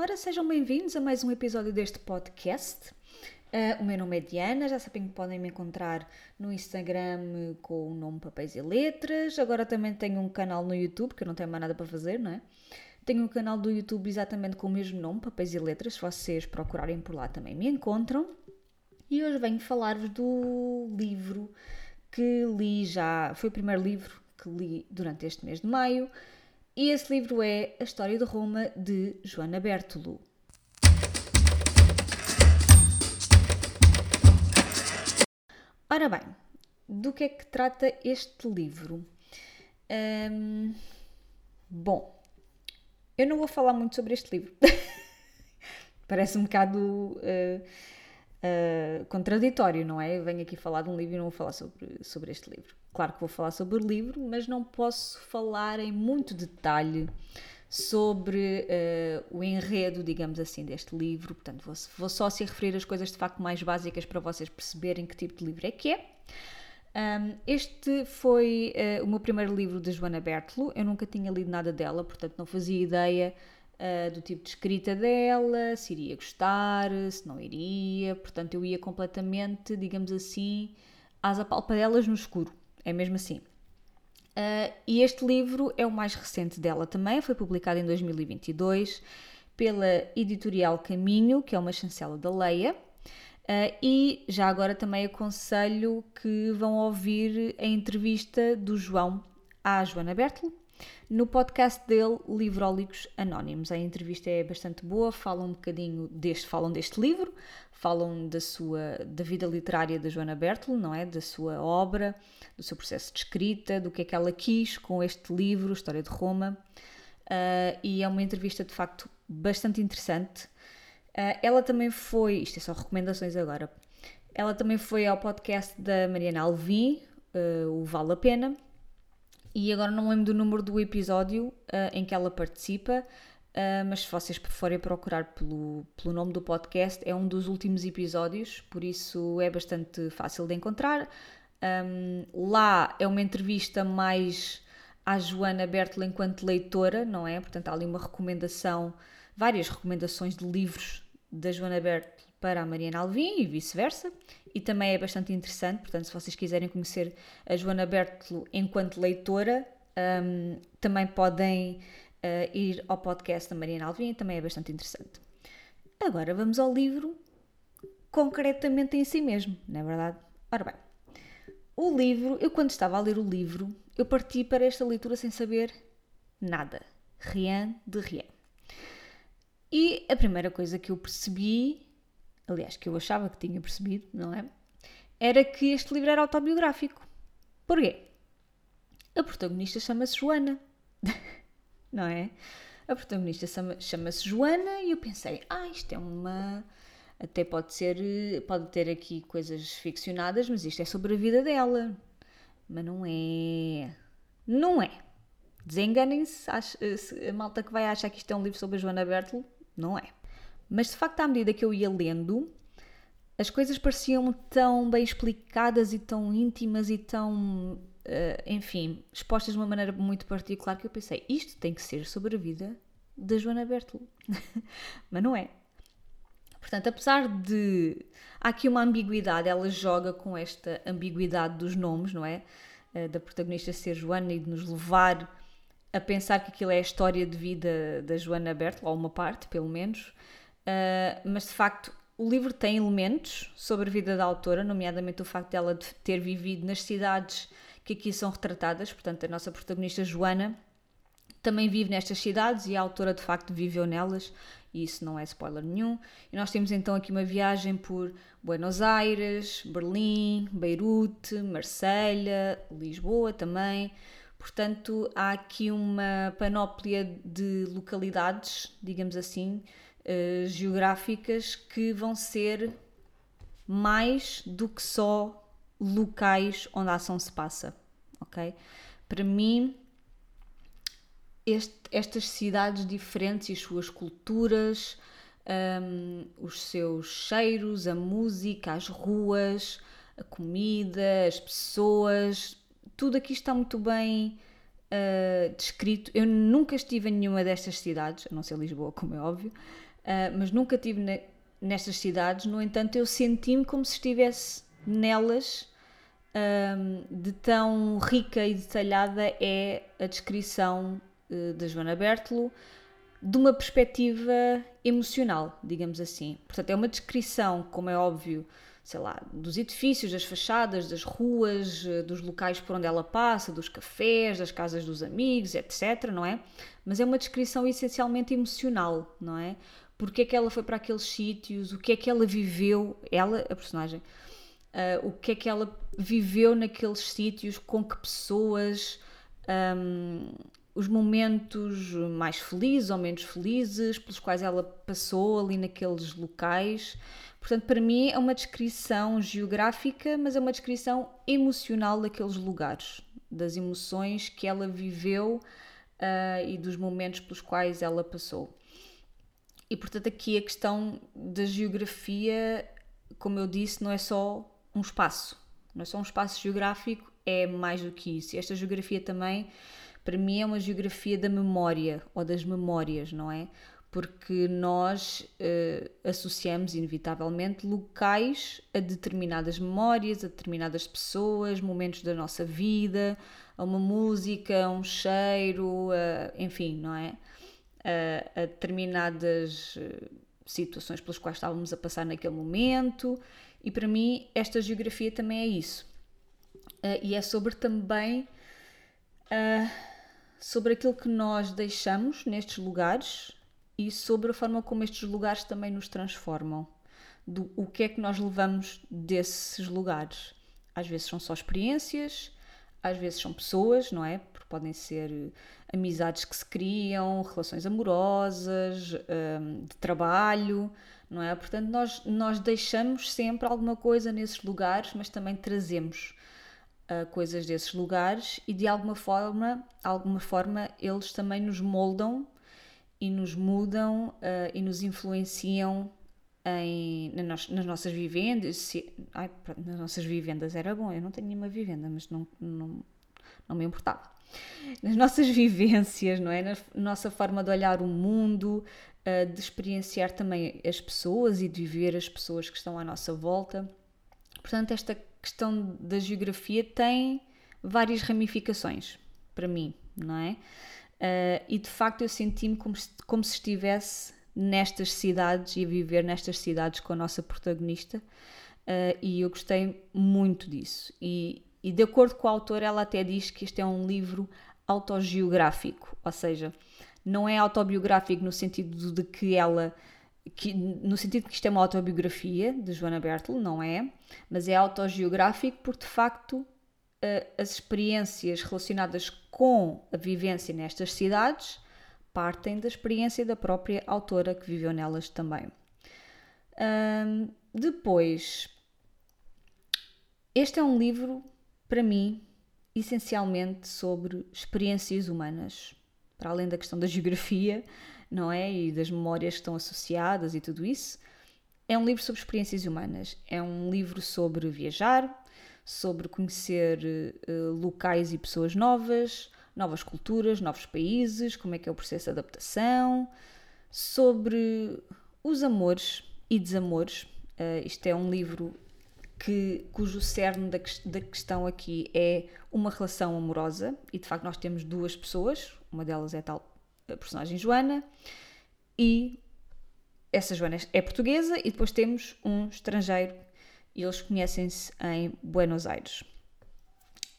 Ora, sejam bem-vindos a mais um episódio deste podcast. Uh, o meu nome é Diana, já sabem que podem me encontrar no Instagram com o nome Papéis e Letras. Agora também tenho um canal no YouTube, que eu não tenho mais nada para fazer, não é? Tenho um canal do YouTube exatamente com o mesmo nome, Papéis e Letras. Se vocês procurarem por lá também me encontram. E hoje venho falar-vos do livro que li já. Foi o primeiro livro que li durante este mês de maio. E esse livro é A História de Roma, de Joana Bertolo. Ora bem, do que é que trata este livro? Hum, bom, eu não vou falar muito sobre este livro. Parece um bocado uh, uh, contraditório, não é? Eu venho aqui falar de um livro e não vou falar sobre, sobre este livro. Claro que vou falar sobre o livro, mas não posso falar em muito detalhe sobre uh, o enredo, digamos assim, deste livro. Portanto, vou, vou, só se referir às coisas de facto mais básicas para vocês perceberem que tipo de livro é que é. Um, este foi uh, o meu primeiro livro de Joana Bertolo. Eu nunca tinha lido nada dela, portanto, não fazia ideia uh, do tipo de escrita dela, se iria gostar, se não iria. Portanto, eu ia completamente, digamos assim, às apalpadelas no escuro. É mesmo assim. Uh, e este livro é o mais recente dela também, foi publicado em 2022 pela editorial Caminho, que é uma chancela da Leia. Uh, e já agora também aconselho que vão ouvir a entrevista do João à Joana Bertel no podcast dele, Livrólicos Anónimos. A entrevista é bastante boa, falam um bocadinho deste, falam deste livro, falam da sua da vida literária da Joana Bertel, não é? Da sua obra, do seu processo de escrita, do que é que ela quis com este livro, História de Roma. Uh, e é uma entrevista de facto bastante interessante. Uh, ela também foi, isto é só recomendações agora, ela também foi ao podcast da Mariana Alvim, uh, o Vale a Pena, e agora não lembro do número do episódio em que ela participa, Uh, mas se vocês forem procurar pelo, pelo nome do podcast, é um dos últimos episódios, por isso é bastante fácil de encontrar. Um, lá é uma entrevista mais à Joana Bertel enquanto leitora, não é? Portanto, há ali uma recomendação, várias recomendações de livros da Joana Bertel para a Mariana Alvim e vice-versa. E também é bastante interessante, portanto, se vocês quiserem conhecer a Joana Bertel enquanto leitora, um, também podem uh, ir ao podcast da Mariana Alvim, também é bastante interessante. Agora vamos ao livro concretamente em si mesmo, não é verdade? Ora bem, o livro, eu quando estava a ler o livro, eu parti para esta leitura sem saber nada, rien de rien. E a primeira coisa que eu percebi, aliás, que eu achava que tinha percebido, não é? Era que este livro era autobiográfico. Porquê? A protagonista chama-se Joana. não é? A protagonista chama-se Joana e eu pensei, ah, isto é uma. Até pode ser. Pode ter aqui coisas ficcionadas, mas isto é sobre a vida dela. Mas não é. Não é. Desenganem-se, a malta que vai achar que isto é um livro sobre a Joana Bertel, não é. Mas de facto, à medida que eu ia lendo, as coisas pareciam tão bem explicadas e tão íntimas e tão uh, enfim, expostas de uma maneira muito particular que eu pensei, isto tem que ser sobre a vida da Joana Bertolo. Mas não é. Portanto, apesar de. Há aqui uma ambiguidade, ela joga com esta ambiguidade dos nomes, não é? Uh, da protagonista ser Joana e de nos levar a pensar que aquilo é a história de vida da Joana Bertolo, ou uma parte, pelo menos. Uh, mas de facto, o livro tem elementos sobre a vida da autora, nomeadamente o facto dela de ter vivido nas cidades que aqui são retratadas. Portanto, a nossa protagonista Joana também vive nestas cidades e a autora de facto viveu nelas, e isso não é spoiler nenhum. E nós temos então aqui uma viagem por Buenos Aires, Berlim, Beirute, Marselha, Lisboa também. Portanto, há aqui uma panóplia de localidades, digamos assim, uh, geográficas que vão ser mais do que só locais onde a ação se passa, ok? Para mim, este, estas cidades diferentes e as suas culturas, um, os seus cheiros, a música, as ruas, a comida, as pessoas, tudo aqui está muito bem uh, descrito. Eu nunca estive em nenhuma destas cidades, a não ser Lisboa, como é óbvio, uh, mas nunca estive ne nestas cidades. No entanto, eu senti-me como se estivesse nelas. Um, de tão rica e detalhada é a descrição uh, da Joana Bertolo de uma perspectiva emocional, digamos assim. Portanto, é uma descrição, como é óbvio, sei lá, dos edifícios, das fachadas, das ruas, eh, dos locais por onde ela passa, dos cafés, das casas dos amigos, etc, não é? Mas é uma descrição essencialmente emocional, não é? Porque é que ela foi para aqueles sítios, o que é que ela viveu, ela, a personagem, uh, o que é que ela viveu naqueles sítios, com que pessoas, um, os momentos mais felizes ou menos felizes pelos quais ela passou ali naqueles locais. Portanto, para mim é uma descrição geográfica, mas é uma descrição emocional daqueles lugares, das emoções que ela viveu uh, e dos momentos pelos quais ela passou. E portanto, aqui a questão da geografia, como eu disse, não é só um espaço, não é só um espaço geográfico, é mais do que isso. Esta geografia também, para mim, é uma geografia da memória ou das memórias, não é? porque nós uh, associamos inevitavelmente locais a determinadas memórias, a determinadas pessoas, momentos da nossa vida, a uma música, a um cheiro, enfim, não é? A determinadas eh, situações pelas quais estávamos a passar naquele momento. E para mim, esta geografia também é isso. Uh, e é sobre também uh, sobre aquilo que nós deixamos nestes lugares e sobre a forma como estes lugares também nos transformam. Do, o que é que nós levamos desses lugares? Às vezes são só experiências, às vezes são pessoas, não é? Porque podem ser eh, amizades que se criam, relações amorosas, um, de trabalho, não é? Portanto, nós, nós deixamos sempre alguma coisa nesses lugares, mas também trazemos uh, coisas desses lugares e de alguma forma, alguma forma eles também nos moldam e nos mudam uh, e nos influenciam em, nas, nossas vivendas. Se, ai, nas nossas vivendas era bom, eu não tenho nenhuma vivenda, mas não, não, não me importava. Nas nossas vivências, não é? Na nossa forma de olhar o mundo, uh, de experienciar também as pessoas e de viver as pessoas que estão à nossa volta. Portanto, esta questão da geografia tem várias ramificações para mim, não é? Uh, e de facto eu senti-me como, como se estivesse nestas cidades e a viver nestas cidades com a nossa protagonista uh, e eu gostei muito disso. E, e de acordo com a autora, ela até diz que este é um livro autogeográfico, ou seja, não é autobiográfico no sentido de que ela que, no sentido que isto é uma autobiografia de Joana Bertel, não é, mas é autogeográfico porque de facto as experiências relacionadas com a vivência nestas cidades partem da experiência da própria autora que viveu nelas também. Um, depois, este é um livro, para mim, essencialmente sobre experiências humanas, para além da questão da geografia, não é? E das memórias que estão associadas e tudo isso. É um livro sobre experiências humanas. É um livro sobre viajar, sobre conhecer uh, locais e pessoas novas, novas culturas, novos países, como é que é o processo de adaptação, sobre os amores e desamores. Uh, isto é um livro que, cujo cerne da, da questão aqui é uma relação amorosa, e de facto nós temos duas pessoas, uma delas é a tal a personagem Joana, e essa Joana é portuguesa, e depois temos um estrangeiro e eles conhecem-se em Buenos Aires.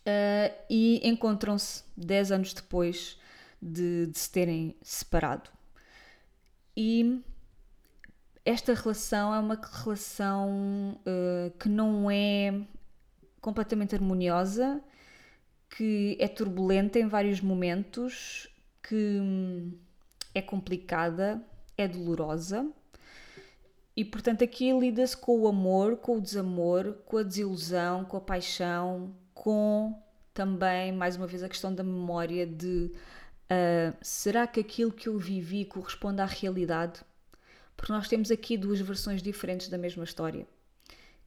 Uh, e encontram-se 10 anos depois de, de, se terem separado. E esta relação é uma relação uh, que não é completamente harmoniosa, que é turbulenta em vários momentos, que hum, é complicada, é dolorosa e portanto aqui lida-se com o amor, com o desamor, com a desilusão, com a paixão, com também, mais uma vez, a questão da memória de uh, será que aquilo que eu vivi corresponde à realidade? Porque nós temos aqui duas versões diferentes da mesma história.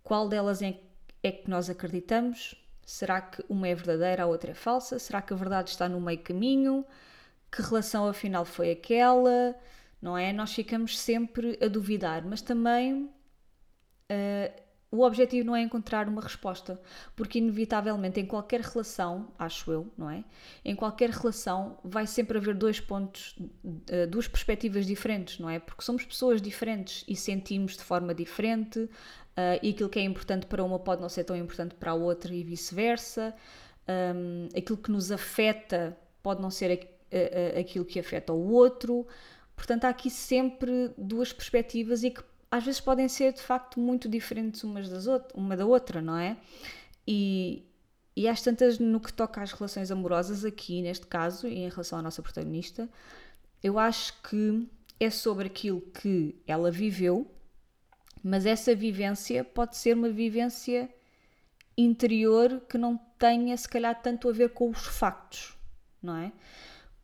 Qual delas é, é que nós acreditamos? Será que uma é verdadeira, a outra é falsa? Será que a verdade está no meio caminho? Que relação afinal foi aquela? Não é? Nós ficamos sempre a duvidar, mas também uh, o objetivo não é encontrar uma resposta, porque inevitavelmente em qualquer relação, acho eu, não é? Em qualquer relação vai sempre haver dois pontos, eh, duas perspectivas diferentes, não é? Porque somos pessoas diferentes e sentimos de forma diferente, uh, e aquilo que é importante para uma pode não ser tão importante para a outra e vice-versa. Um, aquilo que nos afeta pode não ser aquilo que afeta o outro. Portanto, há aqui sempre duas perspectivas e que às vezes podem ser de facto muito diferentes umas das outras, uma da outra, não é? E, e às tantas, no que toca às relações amorosas, aqui neste caso, e em relação à nossa protagonista, eu acho que é sobre aquilo que ela viveu, mas essa vivência pode ser uma vivência interior que não tenha, se calhar, tanto a ver com os factos, não é?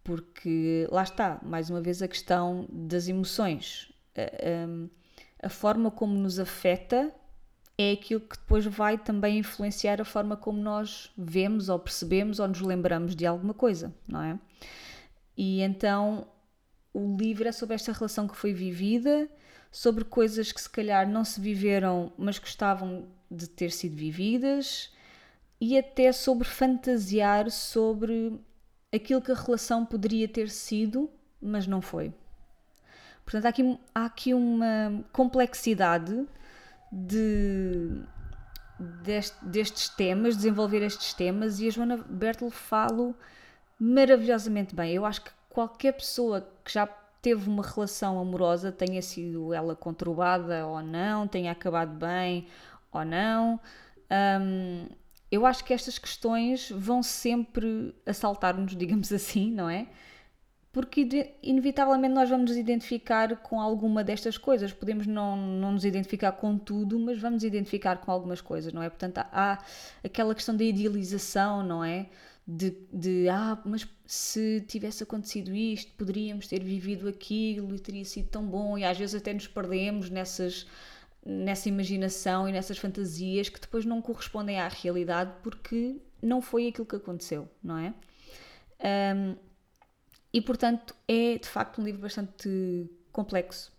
Porque lá está, mais uma vez, a questão das emoções. Um, a forma como nos afeta é aquilo que depois vai também influenciar a forma como nós vemos ou percebemos ou nos lembramos de alguma coisa, não é? E então o livro é sobre esta relação que foi vivida, sobre coisas que se calhar não se viveram, mas gostavam de ter sido vividas, e até sobre fantasiar sobre aquilo que a relação poderia ter sido, mas não foi. Portanto, há aqui, há aqui uma complexidade de, deste, destes temas, desenvolver estes temas, e a Joana Bertel fala maravilhosamente bem. Eu acho que qualquer pessoa que já teve uma relação amorosa, tenha sido ela conturbada ou não, tenha acabado bem ou não, hum, eu acho que estas questões vão sempre assaltar-nos, digamos assim, não é? Porque inevitavelmente nós vamos nos identificar com alguma destas coisas. Podemos não, não nos identificar com tudo, mas vamos identificar com algumas coisas, não é? Portanto, há aquela questão da idealização, não é? De, de, ah, mas se tivesse acontecido isto, poderíamos ter vivido aquilo e teria sido tão bom, e às vezes até nos perdemos nessas, nessa imaginação e nessas fantasias que depois não correspondem à realidade porque não foi aquilo que aconteceu, não é? Um, e portanto é de facto um livro bastante complexo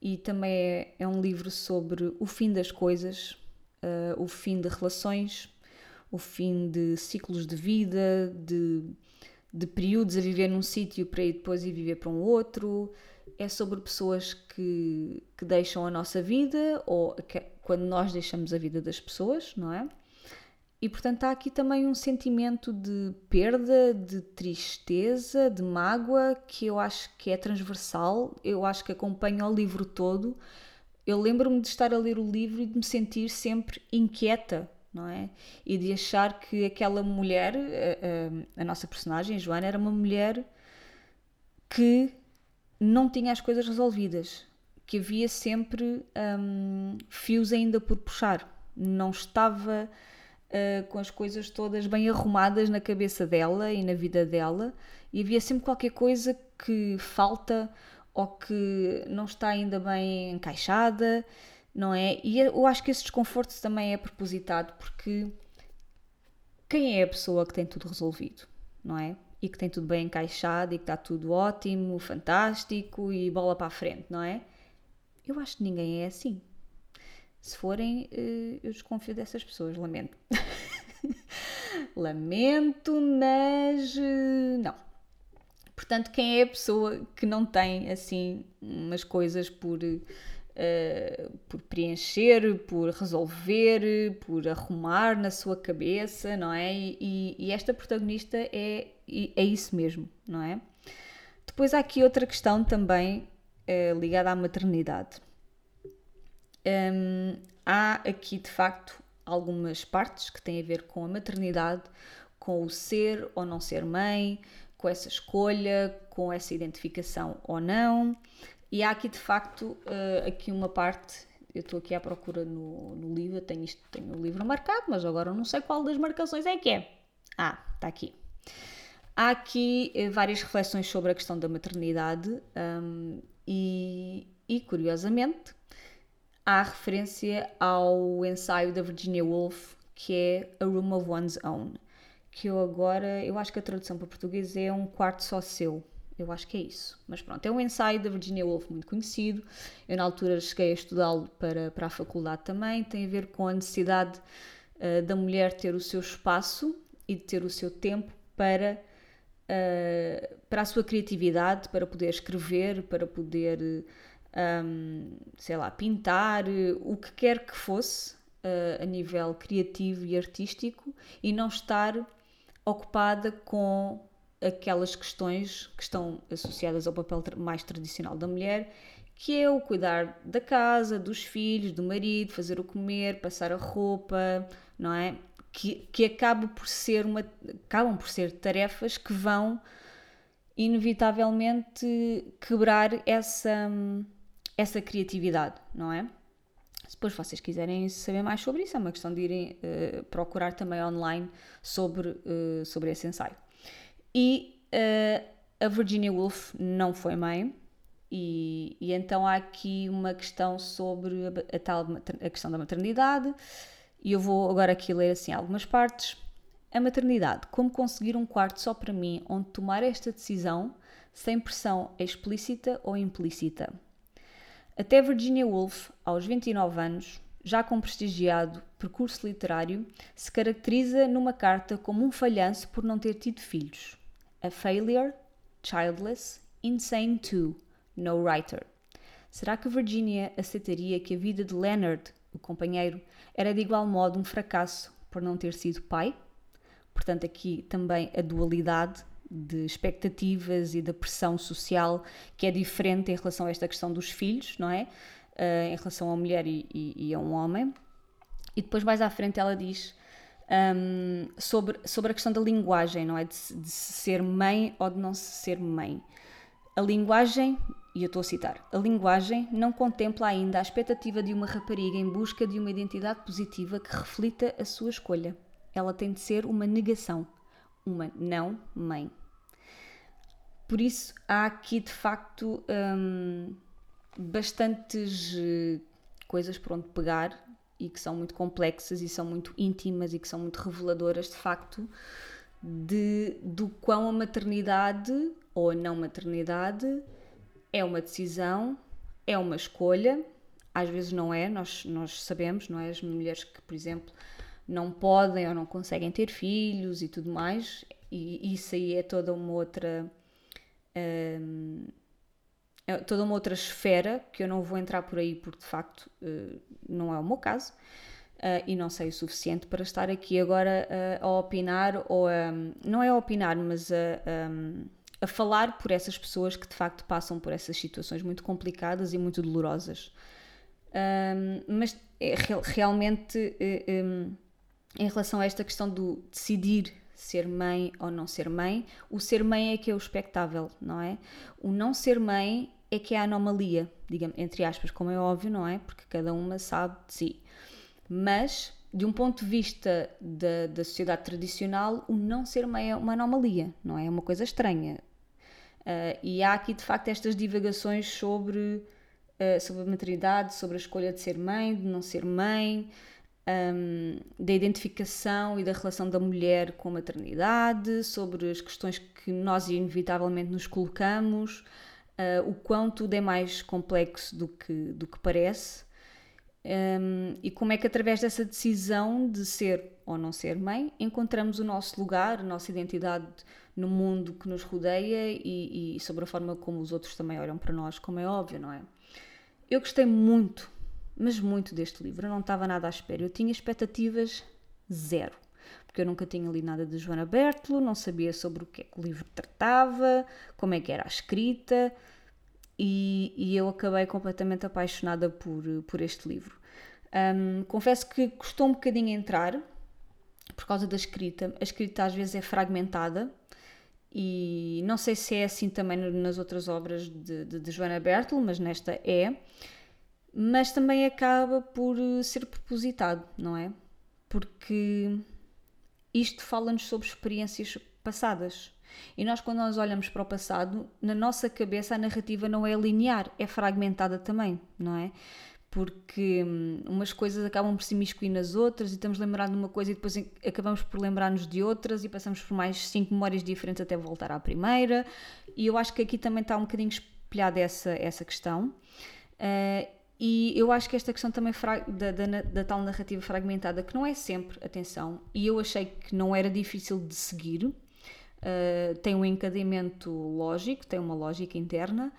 e também é, é um livro sobre o fim das coisas, uh, o fim de relações, o fim de ciclos de vida, de, de períodos a viver num sítio para ir depois ir viver para um outro. É sobre pessoas que, que deixam a nossa vida ou que, quando nós deixamos a vida das pessoas, não é? E portanto há aqui também um sentimento de perda, de tristeza, de mágoa, que eu acho que é transversal, eu acho que acompanha o livro todo. Eu lembro-me de estar a ler o livro e de me sentir sempre inquieta, não é? E de achar que aquela mulher, a, a, a nossa personagem, Joana, era uma mulher que não tinha as coisas resolvidas, que havia sempre hum, fios ainda por puxar, não estava uh, com as coisas todas bem arrumadas na cabeça dela e na vida dela, e havia sempre qualquer coisa que falta ou que não está ainda bem encaixada, não é? E eu acho que esse desconforto também é propositado porque quem é a pessoa que tem tudo resolvido, não é? E que tem tudo bem encaixado e que está tudo ótimo, fantástico e bola para a frente, não é? Eu acho que ninguém é assim. Se forem, eh, eu desconfio dessas pessoas, lamento. lamento, mas eh, não. Portanto, quem é a pessoa que não tem assim umas coisas por, uh, por preencher, por resolver, por arrumar na sua cabeça, não é? E, e esta protagonista é, é isso mesmo, não é? Depois há aqui outra questão também uh, ligada à maternidade um, há aqui de facto algumas partes que têm a ver com a maternidade, com o ser ou não ser mãe, com essa escolha, com essa identificação ou não. E há aqui de facto uh, aqui uma parte, eu estou aqui à procura no, no livro, tenho, isto, tenho o livro marcado, mas agora não sei qual das marcações é que é. Ah, está aqui. Há aqui uh, várias reflexões sobre a questão da maternidade um, e, e, curiosamente, há referência ao ensaio da Virginia Woolf, que é A Room of One's Own, que eu agora, eu acho que a tradução para português é Um Quarto Só Seu, eu acho que é isso. Mas pronto, é um ensaio da Virginia Woolf muito conhecido. Eu, na altura, cheguei a estudá-lo para, para a faculdade também. Tem a ver com a necessidade uh, da mulher ter o seu espaço e de ter o seu tempo para, uh, para a sua criatividade, para poder escrever, para poder, um, sei lá, pintar, o que quer que fosse uh, a nível criativo e artístico e não estar ocupada com aquelas questões que estão associadas ao papel mais tradicional da mulher, que é o cuidar da casa, dos filhos, do marido, fazer o comer, passar a roupa, não é? Que, que acaba por ser uma, acabam por ser tarefas que vão inevitavelmente quebrar essa, essa criatividade, não é? Se depois vocês quiserem saber mais sobre isso, é uma questão de irem uh, procurar também online sobre, uh, sobre esse ensaio. E uh, a Virginia Woolf não foi mãe, e, e, então há aqui uma questão sobre a, a, tal a questão da maternidade, e eu vou agora aqui ler assim algumas partes. A maternidade, como conseguir um quarto só para mim, onde tomar esta decisão sem pressão explícita ou implícita. Até Virginia Woolf, aos 29 anos, já com prestigiado percurso literário, se caracteriza numa carta como um falhanço por não ter tido filhos. A failure, childless, insane too, no writer. Será que Virginia aceitaria que a vida de Leonard, o companheiro, era de igual modo um fracasso por não ter sido pai? Portanto, aqui também a dualidade de expectativas e da pressão social que é diferente em relação a esta questão dos filhos, não é? Uh, em relação uma mulher e, e, e, a um homem. E depois, mais à frente, ela diz um, sobre, sobre a questão da linguagem, não é? De, de ser mãe ou de não ser mãe. A linguagem, e eu estou a citar, a linguagem não contempla ainda a expectativa de uma rapariga em busca de uma identidade positiva que reflita a sua escolha. Ela tem de ser uma negação, uma não mãe. Por isso, há aqui de facto hum, bastantes eh, coisas por onde pegar e que são muito complexas e são muito íntimas e que são muito reveladoras de facto de, do quão a maternidade ou a não maternidade é uma decisão, é uma escolha, às vezes não é, nós, nós sabemos, não é? As mulheres que, por exemplo, não podem ou não conseguem ter filhos e tudo mais, e isso aí é toda uma outra. Um, é toda uma outra esfera que eu não vou entrar por aí porque de facto uh, não é o meu caso uh, e não sei o suficiente para estar aqui agora uh, a opinar ou a, não é a opinar, mas a, a falar por essas pessoas que de facto passam por essas situações muito complicadas e muito dolorosas. Um, mas é, realmente um, em relação a esta questão do decidir ser mãe ou não ser mãe, o ser mãe é que é o espectável, não é? O não ser mãe é que é a anomalia, digamos, entre aspas, como é óbvio, não é? Porque cada uma sabe de si. Mas, de um ponto de vista da, da sociedade tradicional, o não ser mãe é uma anomalia, não é? É uma coisa estranha. Uh, e há aqui, de facto, estas divagações sobre, uh, sobre a maternidade, sobre a escolha de ser mãe, de não ser mãe, um, da identificação e da relação da mulher com a maternidade, sobre as questões que nós inevitavelmente nos colocamos, uh, o quão tudo é mais complexo do que, do que parece. Um, e como é que através dessa decisão de ser ou não ser mãe encontramos o nosso lugar, a nossa identidade no mundo que nos rodeia e, e sobre a forma como os outros também olham para nós, como é óbvio, não é? Eu gostei muito mas muito deste livro. Eu não estava nada à espera. Eu tinha expectativas zero. Porque eu nunca tinha lido nada de Joana Bertolo, não sabia sobre o que é que o livro tratava, como é que era a escrita, e, e eu acabei completamente apaixonada por, por este livro. Um, confesso que custou um bocadinho entrar, por causa da escrita. A escrita às vezes é fragmentada, e não sei se é assim também nas outras obras de, de, de Joana Bertolo, mas nesta é mas também acaba por eh, ser propositado, não é? Porque isto fala-nos sobre experiências passadas. E nós, quando nós olhamos para o passado, na nossa cabeça a narrativa não é linear, é fragmentada também, não é? porque hum, umas coisas acabam por se imiscuir nas outras e estamos lembrando de uma coisa e depois acabamos por lembrar-nos de outras e passamos por mais cinco memórias diferentes até voltar à primeira. E eu acho que aqui também está um bocadinho espelhada essa, essa questão. Uh, e eu acho que esta questão também da, da, da, tal narrativa fragmentada, que não é sempre, atenção, e eu achei que não era difícil de seguir, uh, tem um encadeamento lógico, tem uma lógica interna,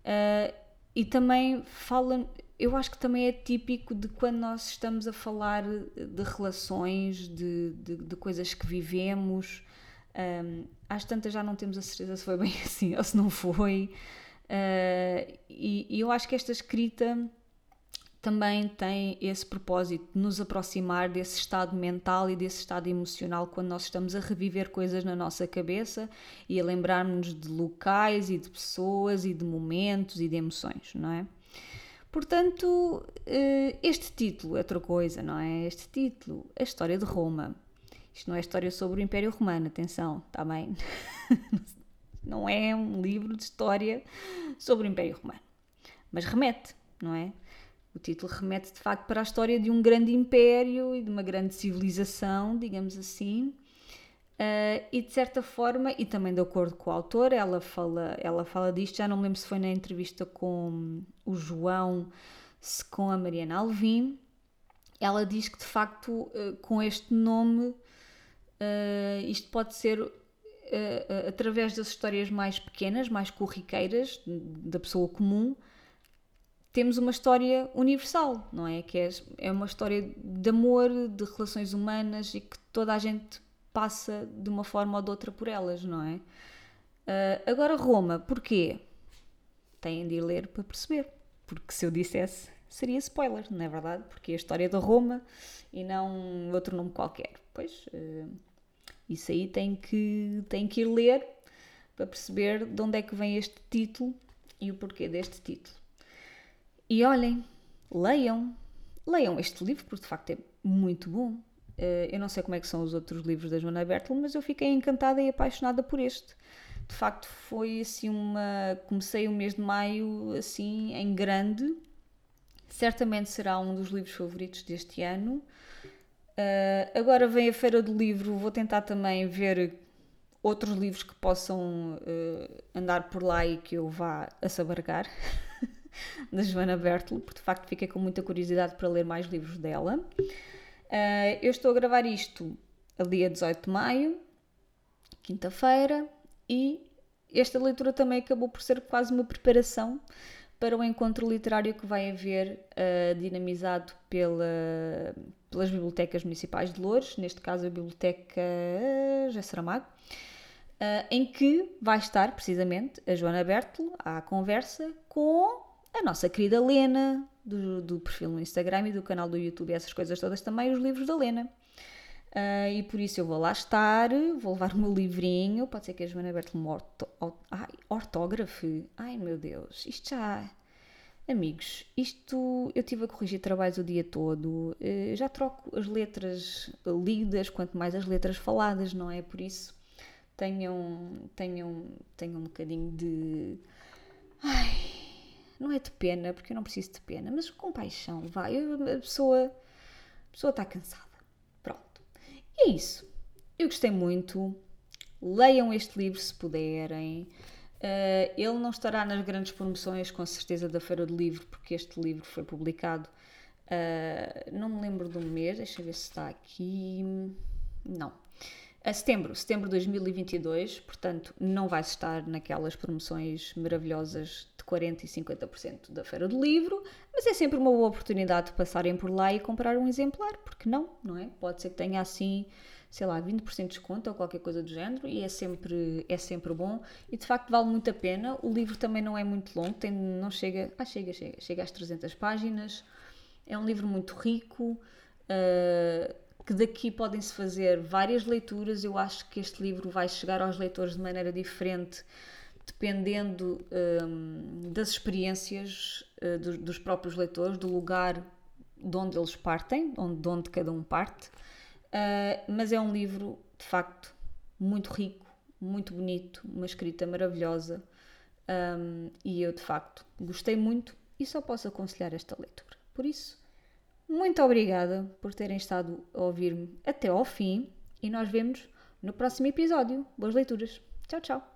uh, e também fala, eu acho que também é típico de quando nós estamos a falar de relações, de, de, de coisas que vivemos, um, às tantas já não temos a certeza se foi bem assim ou se não foi. Uh, e, e, eu acho que esta escrita também tem esse propósito de nos aproximar desse estado mental e desse estado emocional quando nós estamos a reviver coisas na nossa cabeça e a lembrarmos de locais e de pessoas e de momentos e de emoções, não é? Portanto, uh, este título é outra coisa, não é? Este título, A História de Roma. Isto não é história sobre o Império Romano, atenção, está bem? Não é um livro de história sobre o Império Romano. Mas remete, não é? O título remete de facto para a história de um grande império e de uma grande civilização, digamos assim. Uh, e de certa forma, e também de acordo com o autor, ela fala, ela fala disto, já não me lembro se foi na entrevista com o João, se com a Mariana Alvim, ela diz que de facto uh, com este nome uh, isto pode ser através das histórias mais pequenas, mais corriqueiras, da pessoa comum, temos uma história universal, não é? Que é, é uma história de amor, de relações humanas e que toda a gente passa de uma forma ou de outra por elas, não é? Uh, agora, Roma, porquê? Têm de ir ler para perceber, porque se eu dissesse seria spoiler, não é verdade? Porque é a história da Roma e não outro nome qualquer. Pois, uh, isso aí tem que, tem que ir ler para perceber de onde é que vem este título e o porquê deste título. E olhem, leiam, leiam este livro, porque de facto é muito bom. Eh, eu não sei como é que são os outros livros da Joana Bertel, mas eu fiquei encantada e apaixonada por este. De facto, foi assim uma. Comecei o mês de maio assim em grande. Certamente será um dos livros favoritos deste ano. Uh, agora vem a Feira do Livro, vou tentar também ver outros livros que possam uh, andar por lá e que eu vá a sabargar, da Joana Bertel, porque de facto fiquei com muita curiosidade para ler mais livros dela. Uh, eu estou a gravar isto a dia 18 de maio, quinta-feira, e esta leitura também acabou por ser quase uma preparação para o encontro literário que vai haver uh, dinamizado pela, pelas bibliotecas municipais de Louros, neste caso a Biblioteca José Saramago, uh, em que vai estar precisamente a Joana Bertolo à conversa com a nossa querida Lena, do, do perfil no Instagram e do canal do YouTube, essas coisas todas também, os livros da Lena. Uh, e por isso eu vou lá estar, vou levar o meu livrinho. Pode ser que a Joana Bertolo me orto, ai, ortógrafe. Ai meu Deus, isto já. Amigos, isto eu tive a corrigir trabalhos o dia todo. Uh, já troco as letras lidas, quanto mais as letras faladas, não é? Por isso tenham, tenham, tenham um bocadinho de. Ai, não é de pena, porque eu não preciso de pena, mas compaixão, vai. A pessoa, a pessoa está cansada. E é isso. Eu gostei muito. Leiam este livro se puderem. Uh, ele não estará nas grandes promoções, com certeza, da Feira do Livro, porque este livro foi publicado. Uh, não me lembro do mês, deixa eu ver se está aqui. Não. A setembro, setembro de 2022, portanto, não vai estar naquelas promoções maravilhosas de 40% e 50% da Feira do Livro, mas é sempre uma boa oportunidade de passarem por lá e comprar um exemplar, porque não, não é? Pode ser que tenha assim, sei lá, 20% de desconto ou qualquer coisa do género e é sempre, é sempre bom e de facto vale muito a pena. O livro também não é muito longo, tem, não chega, ah, chega, chega, chega às 300 páginas, é um livro muito rico. Uh, que daqui podem-se fazer várias leituras. Eu acho que este livro vai chegar aos leitores de maneira diferente, dependendo um, das experiências uh, dos, dos, próprios leitores, do lugar de onde eles partem, onde, de onde cada um parte. Uh, mas é um livro, de facto, muito rico, muito bonito, uma escrita maravilhosa. Um, e eu, de facto, gostei muito e só posso aconselhar esta leitura. Por isso, muito obrigada por terem estado a ouvir-me até ao fim e nós vemos no próximo episódio. Boas leituras. Tchau, tchau.